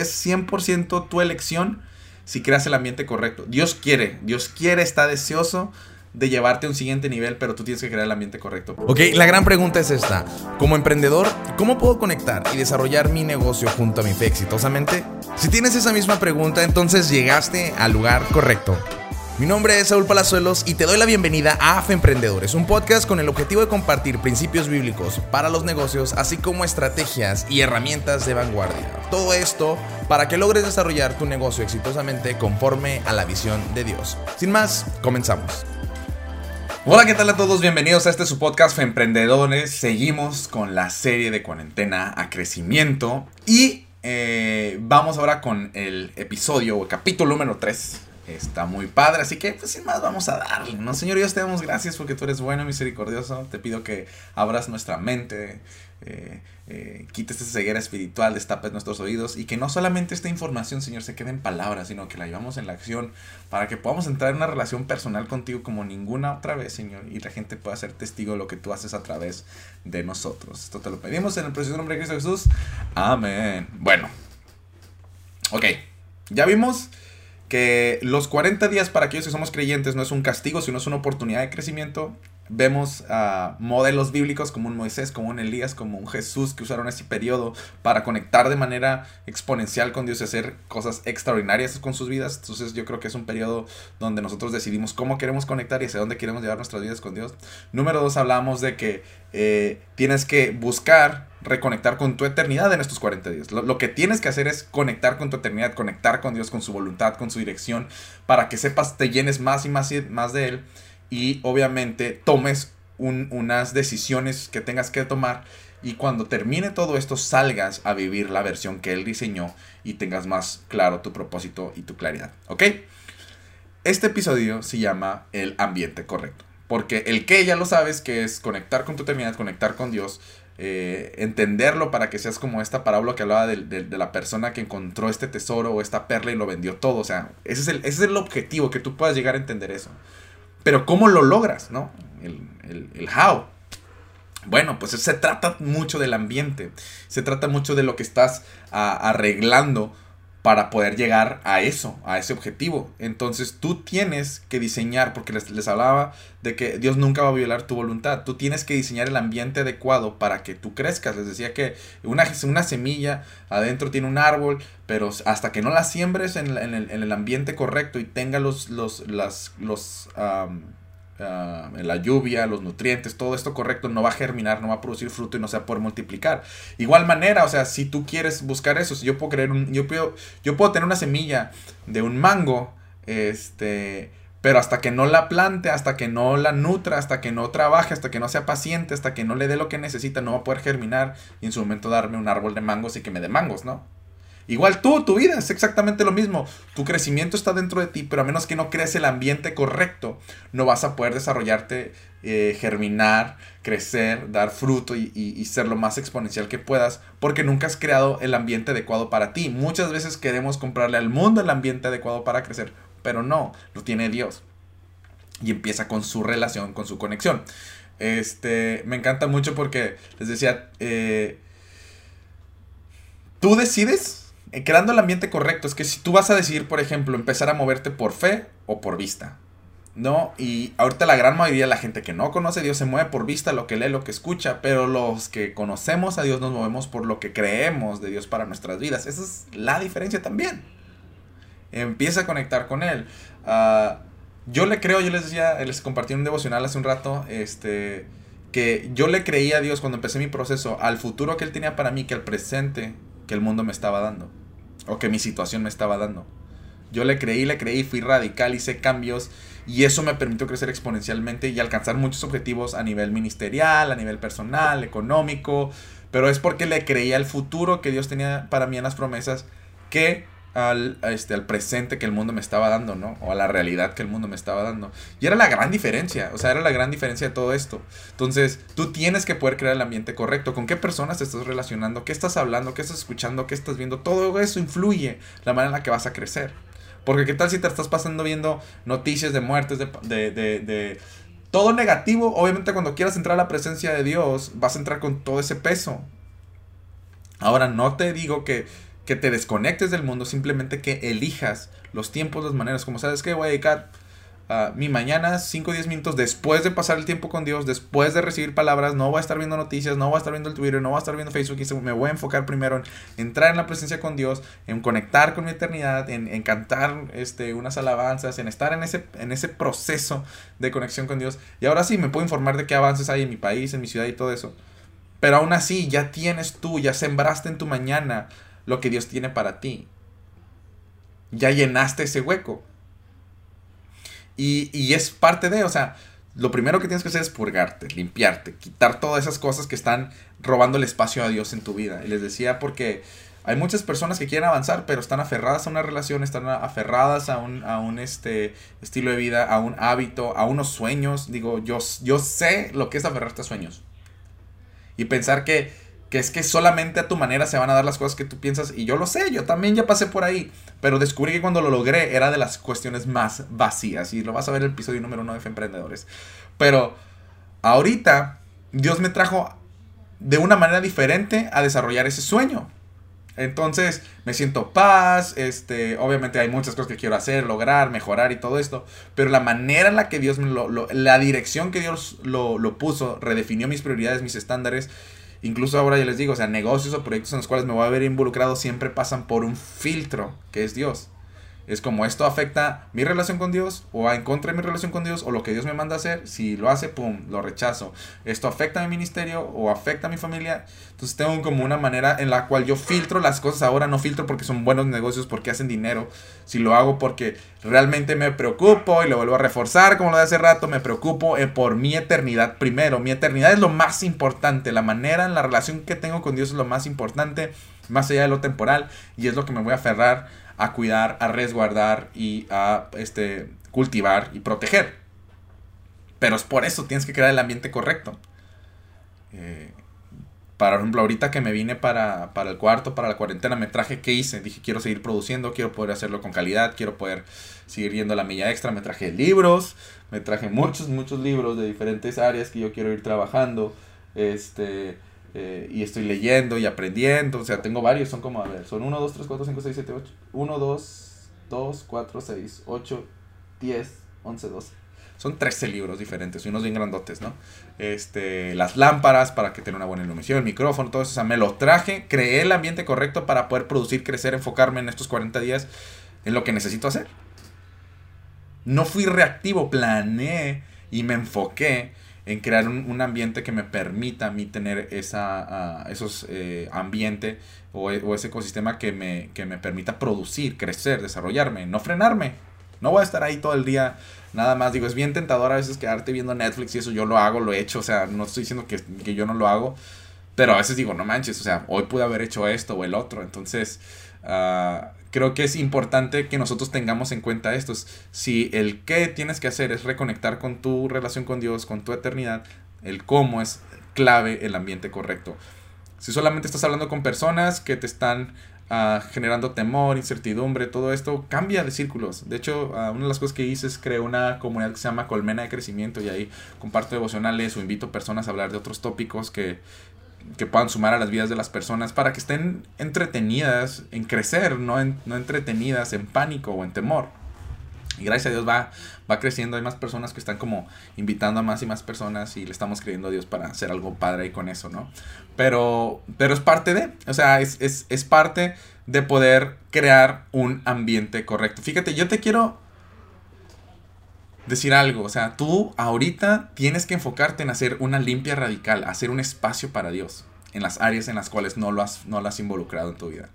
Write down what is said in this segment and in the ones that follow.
es 100% tu elección si creas el ambiente correcto. Dios quiere, Dios quiere, está deseoso de llevarte a un siguiente nivel, pero tú tienes que crear el ambiente correcto. Ok, la gran pregunta es esta. Como emprendedor, ¿cómo puedo conectar y desarrollar mi negocio junto a mi fe exitosamente? Si tienes esa misma pregunta, entonces llegaste al lugar correcto. Mi nombre es Saúl Palazuelos y te doy la bienvenida a AFE Emprendedores, un podcast con el objetivo de compartir principios bíblicos para los negocios, así como estrategias y herramientas de vanguardia. Todo esto para que logres desarrollar tu negocio exitosamente conforme a la visión de Dios. Sin más, comenzamos. Hola, ¿qué tal a todos? Bienvenidos a este su podcast Emprendedores. Seguimos con la serie de cuarentena a crecimiento y eh, vamos ahora con el episodio o capítulo número 3 Está muy padre, así que pues sin más vamos a darle, ¿no? Señor Dios, te damos gracias porque tú eres bueno misericordioso. Te pido que abras nuestra mente, eh, eh, quites esta ceguera espiritual, destapes nuestros oídos y que no solamente esta información, Señor, se quede en palabras, sino que la llevamos en la acción para que podamos entrar en una relación personal contigo como ninguna otra vez, Señor, y la gente pueda ser testigo de lo que tú haces a través de nosotros. Esto te lo pedimos en el precioso nombre de Cristo Jesús. Amén. Bueno, ok, ya vimos que los 40 días para aquellos que somos creyentes no es un castigo, sino es una oportunidad de crecimiento. Vemos modelos bíblicos como un Moisés, como un Elías, como un Jesús que usaron ese periodo para conectar de manera exponencial con Dios y hacer cosas extraordinarias con sus vidas. Entonces yo creo que es un periodo donde nosotros decidimos cómo queremos conectar y hacia dónde queremos llevar nuestras vidas con Dios. Número dos, hablamos de que eh, tienes que buscar reconectar con tu eternidad en estos 40 días. Lo, que tienes que hacer es conectar con tu eternidad, conectar con Dios, con su voluntad, con su dirección, para que sepas, te llenes más y más y más de Él y obviamente tomes unas decisiones que tengas que tomar y cuando termine todo esto salgas a vivir la versión que Él diseñó y tengas más claro tu propósito y tu claridad. ¿Ok? Este episodio se llama El ambiente correcto. Porque el que ya lo sabes, que es conectar con tu eternidad, conectar con Dios, eh, entenderlo para que seas como esta parábola que hablaba de, la persona que encontró este tesoro o esta perla y lo vendió todo. O sea, ese es, el, ese es el objetivo, que tú puedas llegar a entender eso. Pero ¿cómo lo logras? ¿No? El, el, el how. Bueno, pues se trata mucho del ambiente, se trata mucho de lo que estás arreglando para poder llegar a eso, a ese objetivo. Entonces tú tienes que diseñar, porque les, les, hablaba de que Dios nunca va a violar tu voluntad, tú tienes que diseñar el ambiente adecuado para que tú crezcas. Les decía que una, una semilla adentro tiene un árbol, pero hasta que no la siembres en, en, el, en el, ambiente correcto y tenga los, los, las, los Ah, la lluvia, los nutrientes, todo esto correcto, no va a germinar, no va a producir fruto y no se va a poder multiplicar. Igual manera, o sea, si tú quieres buscar eso, si yo puedo creer un, yo puedo, yo puedo tener una semilla de un mango, este, pero hasta que no la plante, hasta que no la nutra, hasta que no trabaje, hasta que no sea paciente, hasta que no le dé lo que necesita, no va a poder germinar y en su momento darme un árbol de mangos y que me dé mangos, ¿no? Igual tú, tu vida es exactamente lo mismo. Tu crecimiento está dentro de ti, pero a menos que no crees el ambiente correcto, no vas a poder desarrollarte, eh, germinar, crecer, dar fruto y, ser lo más exponencial que puedas, porque nunca has creado el ambiente adecuado para ti. Muchas veces queremos comprarle al mundo el ambiente adecuado para crecer, pero no, lo tiene Dios. Y empieza con su relación, con su conexión. Este, me encanta mucho porque les decía, eh, tú decides eh, creando el ambiente correcto. Es que si tú vas a decidir, por ejemplo, empezar a moverte por fe o por vista. ¿No? Y ahorita la gran mayoría de la gente que no conoce a Dios se mueve por vista, lo que lee, lo que escucha, pero los que conocemos a Dios nos movemos por lo que creemos de Dios para nuestras vidas. Esa es la diferencia también. Empieza a conectar con Él. Ah, yo le creo, yo les decía, les compartí un devocional hace un rato, este, que yo le creía a Dios cuando empecé mi proceso, al futuro que Él tenía para mí, que al presente que el mundo me estaba dando o que mi situación me estaba dando. Yo le creí, le creí, fui radical, hice cambios y eso me permitió crecer exponencialmente y alcanzar muchos objetivos a nivel ministerial, a nivel personal, económico, pero es porque le creí al futuro que Dios tenía para mí en las promesas que al, este, al presente que el mundo me estaba dando, ¿no? O a la realidad que el mundo me estaba dando. Y era la gran diferencia, o sea, era la gran diferencia de todo esto. Entonces, tú tienes que poder crear el ambiente correcto. ¿Con qué personas te estás relacionando? ¿Qué estás hablando? ¿Qué estás escuchando? ¿Qué estás viendo? Todo eso influye la manera en la que vas a crecer. Porque qué tal si te estás pasando viendo noticias de muertes, de, de, de, de todo negativo, obviamente cuando quieras entrar a la presencia de Dios, vas a entrar con todo ese peso. Ahora, no te digo que que te desconectes del mundo, simplemente que elijas los tiempos, las maneras, como sabes que voy a dedicar mi mañana 5 o 10 minutos después de pasar el tiempo con Dios, después de recibir palabras, no voy a estar viendo noticias, no voy a estar viendo el Twitter, no voy a estar viendo Facebook, y me voy a enfocar primero en entrar en la presencia con Dios, en conectar con mi eternidad, en, cantar este, unas alabanzas, en estar en ese, en ese proceso de conexión con Dios. Y ahora sí, me puedo informar de qué avances hay en mi país, en mi ciudad y todo eso. Pero aún así, ya tienes tú, ya sembraste en tu mañana lo que Dios tiene para ti. Ya llenaste ese hueco. Y, es parte de, o sea, lo primero que tienes que hacer es purgarte, limpiarte, quitar todas esas cosas que están robando el espacio a Dios en tu vida. Y les decía porque hay muchas personas que quieren avanzar, pero están aferradas a una relación, están aferradas a un, a un este, estilo de vida, a un hábito, a unos sueños. Digo, yo, yo sé lo que es aferrarte a sueños. Y pensar que que es que solamente a tu manera se van a dar las cosas que tú piensas y yo lo sé, yo también ya pasé por ahí, pero descubrí que cuando lo logré era de las cuestiones más vacías y lo vas a ver en el episodio número uno de F Emprendedores. Pero ahorita Dios me trajo de una manera diferente a desarrollar ese sueño. Entonces me siento paz, este, obviamente hay muchas cosas que quiero hacer, lograr, mejorar y todo esto, pero la manera en la que Dios me lo, la dirección que Dios lo, lo puso, redefinió mis prioridades, mis estándares Incluso ahora ya les digo, o sea, negocios o proyectos en los cuales me voy a ver involucrado siempre pasan por un filtro, que es Dios. Es como esto afecta mi relación con Dios o va en contra de mi relación con Dios o lo que Dios me manda hacer. Si lo hace, pum, lo rechazo. Esto afecta a mi ministerio o afecta a mi familia. Entonces tengo como una manera en la cual yo filtro las cosas ahora. No filtro porque son buenos negocios, porque hacen dinero. Si lo hago porque realmente me preocupo y lo vuelvo a reforzar como lo de hace rato, me preocupo eh, por mi eternidad primero. Mi eternidad es lo más importante. La manera en la relación que tengo con Dios es lo más importante, más allá de lo temporal. Y es lo que me voy a aferrar a cuidar, a resguardar y a este, cultivar y proteger. Pero es por eso tienes que crear el ambiente correcto. Eh, por ejemplo, ahorita que me vine para, para, el cuarto, para la cuarentena, me traje, ¿qué hice? Dije, quiero seguir produciendo, quiero poder hacerlo con calidad, quiero poder seguir yendo la milla extra. Me traje libros, me traje muchos, muchos libros de diferentes áreas que yo quiero ir trabajando. Este, eh, y estoy leyendo y aprendiendo. O sea, tengo varios, son como, a ver, son 1, 2, 3, 4, 5, 6, 7, 8. 1, 2, 2, 4, 6, 8, 10, 11, 12. Son 13 libros diferentes y unos bien grandotes, ¿no? Este, las lámparas para que tenga una buena iluminación, el micrófono, todo eso. O sea, me lo traje, creé el ambiente correcto para poder producir, crecer, enfocarme en estos 40 días en lo que necesito hacer. No fui reactivo, planeé y me enfoqué en crear un, ambiente que me permita a mí tener esa, uh, esos eh, ambiente o, o, ese ecosistema que me, que me permita producir, crecer, desarrollarme, no frenarme. No voy a estar ahí todo el día nada más. Digo, es bien tentador a veces quedarte viendo Netflix y eso yo lo hago, lo he hecho. O sea, no estoy diciendo que, que yo no lo hago. Pero a veces digo, no manches, o sea, hoy pude haber hecho esto o el otro. Entonces, uh, creo que es importante que nosotros tengamos en cuenta esto. Si el qué tienes que hacer es reconectar con tu relación con Dios, con tu eternidad, el cómo es clave el ambiente correcto. Si solamente estás hablando con personas que te están uh, generando temor, incertidumbre, todo esto, cambia de círculos. De hecho, uh, una de las cosas que hice es crear una comunidad que se llama Colmena de Crecimiento y ahí comparto devocionales o invito personas a hablar de otros tópicos que, que puedan sumar a las vidas de las personas para que estén entretenidas en crecer, no, no entretenidas en pánico o en temor. Y gracias a Dios va, va creciendo, hay más personas que están como invitando a más y más personas y le estamos creyendo a Dios para hacer algo padre ahí con eso, ¿no? Pero, pero es parte de, o sea, es, es, es parte de poder crear un ambiente correcto. Fíjate, yo te quiero decir algo. O sea, tú ahorita tienes que enfocarte en hacer una limpia radical, hacer un espacio para Dios en las áreas en las cuales no lo has, no lo has involucrado en tu vida.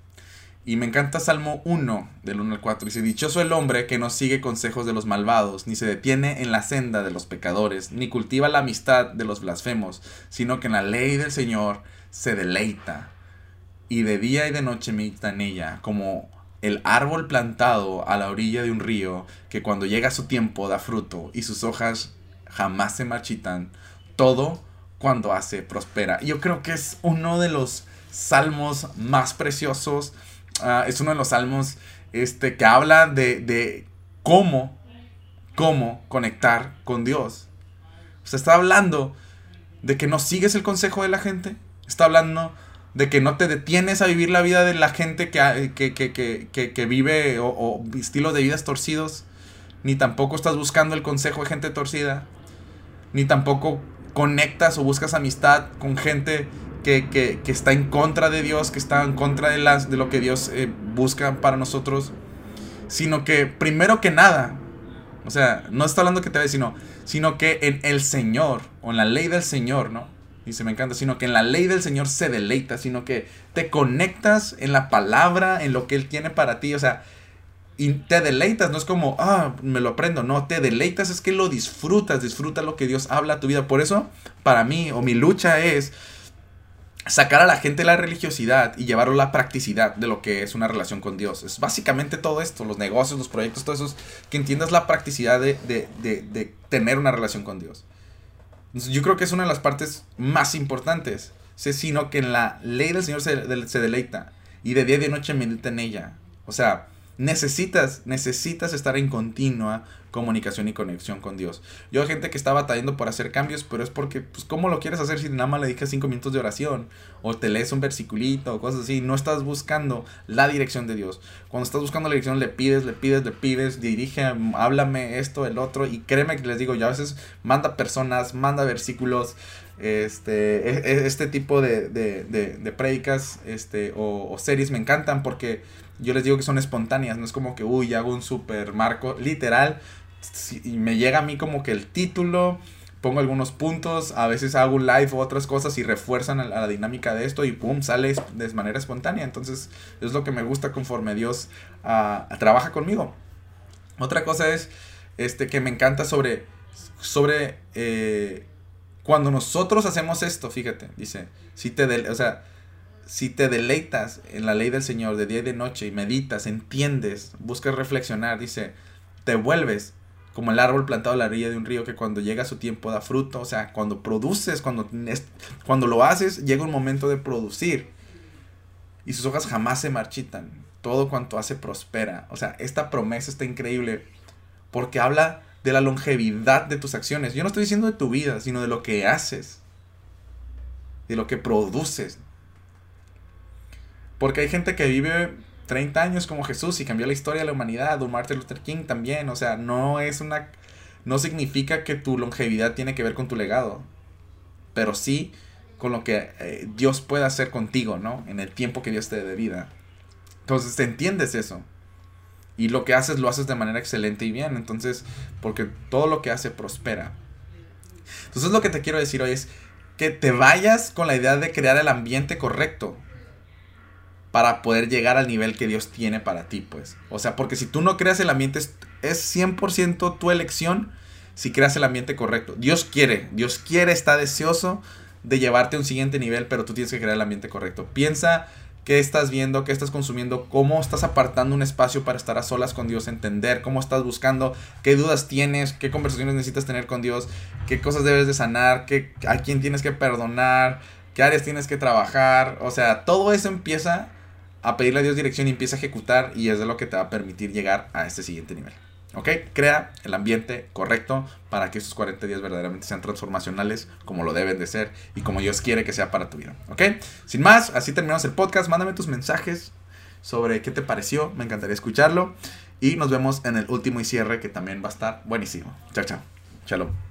Y me encanta Salmo 1, del 1 al 4. Dice, dichoso el hombre que no sigue consejos de los malvados, ni se detiene en la senda de los pecadores, ni cultiva la amistad de los blasfemos, sino que en la ley del Señor se deleita. Y de día y de noche medita en ella, como el árbol plantado a la orilla de un río que cuando llega su tiempo da fruto y sus hojas jamás se marchitan, todo cuando hace prospera. Yo creo que es uno de los salmos más preciosos, ah, es uno de los salmos este, que habla de, de cómo, cómo conectar con Dios. O sea, está hablando de que no sigues el consejo de la gente, está hablando de que no te detienes a vivir la vida de la gente que, que, que, vive o, o, estilos de vidas torcidos, ni tampoco estás buscando el consejo de gente torcida, ni tampoco conectas o buscas amistad con gente que, está en contra de Dios, que está en contra de, las, de lo que Dios eh, busca para nosotros, sino que primero que nada, o sea, no está hablando que te ve, sino, sino que en el Señor, o en la ley del Señor, ¿no? Dice, me encanta, sino que en la ley del Señor se deleita, sino que te conectas en la palabra, en lo que Él tiene para ti, o sea, y te deleitas, no es como, ah, me lo aprendo, no, te deleitas, es que lo disfrutas, disfruta lo que Dios habla a tu vida. Por eso, para mí, o mi lucha es sacar a la gente la religiosidad y llevarlo a la practicidad de lo que es una relación con Dios. Es básicamente todo esto, los negocios, los proyectos, todo eso, que entiendas la practicidad de, de, de, tener una relación con Dios. Yo creo que es una de las partes más importantes, sino que en la ley del Señor se, se deleita y de día y de noche medita en ella. O sea, necesitas, necesitas estar en continua comunicación y conexión con Dios. Yo hay gente que está batallando por hacer cambios, pero es porque, pues, ¿cómo lo quieres hacer si nada más le dedicas cinco minutos de oración? O te lees un versiculito o cosas así. No estás buscando la dirección de Dios. Cuando estás buscando la dirección, le pides, le pides, le pides, dirige, háblame esto, el otro. Y créeme que les digo, yo a veces manda personas, manda versículos, este, e, e, este tipo de, de, de, predicas este, o, o series me encantan porque yo les digo que son espontáneas, no es como que, uy, hago un super marco, literal, y me llega a mí como que el título, pongo algunos puntos, a veces hago un live o otras cosas y refuerzan a la, dinámica de esto y pum, sale de manera espontánea. Entonces es lo que me gusta conforme Dios ah, trabaja conmigo. Otra cosa es este, que me encanta sobre, sobre eh, cuando nosotros hacemos esto, fíjate, dice, si te, o sea, si te deleitas en la ley del Señor de día y de noche y meditas, entiendes, buscas reflexionar, dice, te vuelves como el árbol plantado a la orilla de un río que cuando llega su tiempo da fruto, o sea, cuando produces, cuando, cuando lo haces, llega un momento de producir. Y sus hojas jamás se marchitan, todo cuanto hace prospera, o sea, esta promesa está increíble porque habla de la longevidad de tus acciones, yo no estoy diciendo de tu vida, sino de lo que haces, de lo que produces, porque hay gente que vive 30 años como Jesús y cambió la historia de la humanidad, o Martin Luther King también, o sea, no es una no significa que tu longevidad tiene que ver con tu legado, pero sí con lo que eh, Dios puede hacer contigo, ¿no? En el tiempo que Dios te dé de vida. Entonces, te entiendes eso. Y lo que haces lo haces de manera excelente y bien, entonces, porque todo lo que hace prospera. Entonces, lo que te quiero decir hoy es que te vayas con la idea de crear el ambiente correcto para poder llegar al nivel que Dios tiene para ti, pues. O sea, porque si tú no creas el ambiente, es, es 100% tu elección si creas el ambiente correcto. Dios quiere, Dios quiere, está deseoso de llevarte a un siguiente nivel, pero tú tienes que crear el ambiente correcto. Piensa qué estás viendo, qué estás consumiendo, cómo estás apartando un espacio para estar a solas con Dios, entender cómo estás buscando, qué dudas tienes, qué conversaciones necesitas tener con Dios, qué cosas debes de sanar, qué, a quién tienes que perdonar, qué áreas tienes que trabajar. O sea, todo eso empieza a pedirle a Dios dirección y empieza a ejecutar y es de lo que te va a permitir llegar a este siguiente nivel. ¿Ok? Crea el ambiente correcto para que estos 40 días verdaderamente sean transformacionales como lo deben de ser y como Dios quiere que sea para tu vida. ¿Ok? Sin más, así terminamos el podcast. Mándame tus mensajes sobre qué te pareció. Me encantaría escucharlo. Y nos vemos en el último y cierre que también va a estar buenísimo. Chao, chao. Shalom.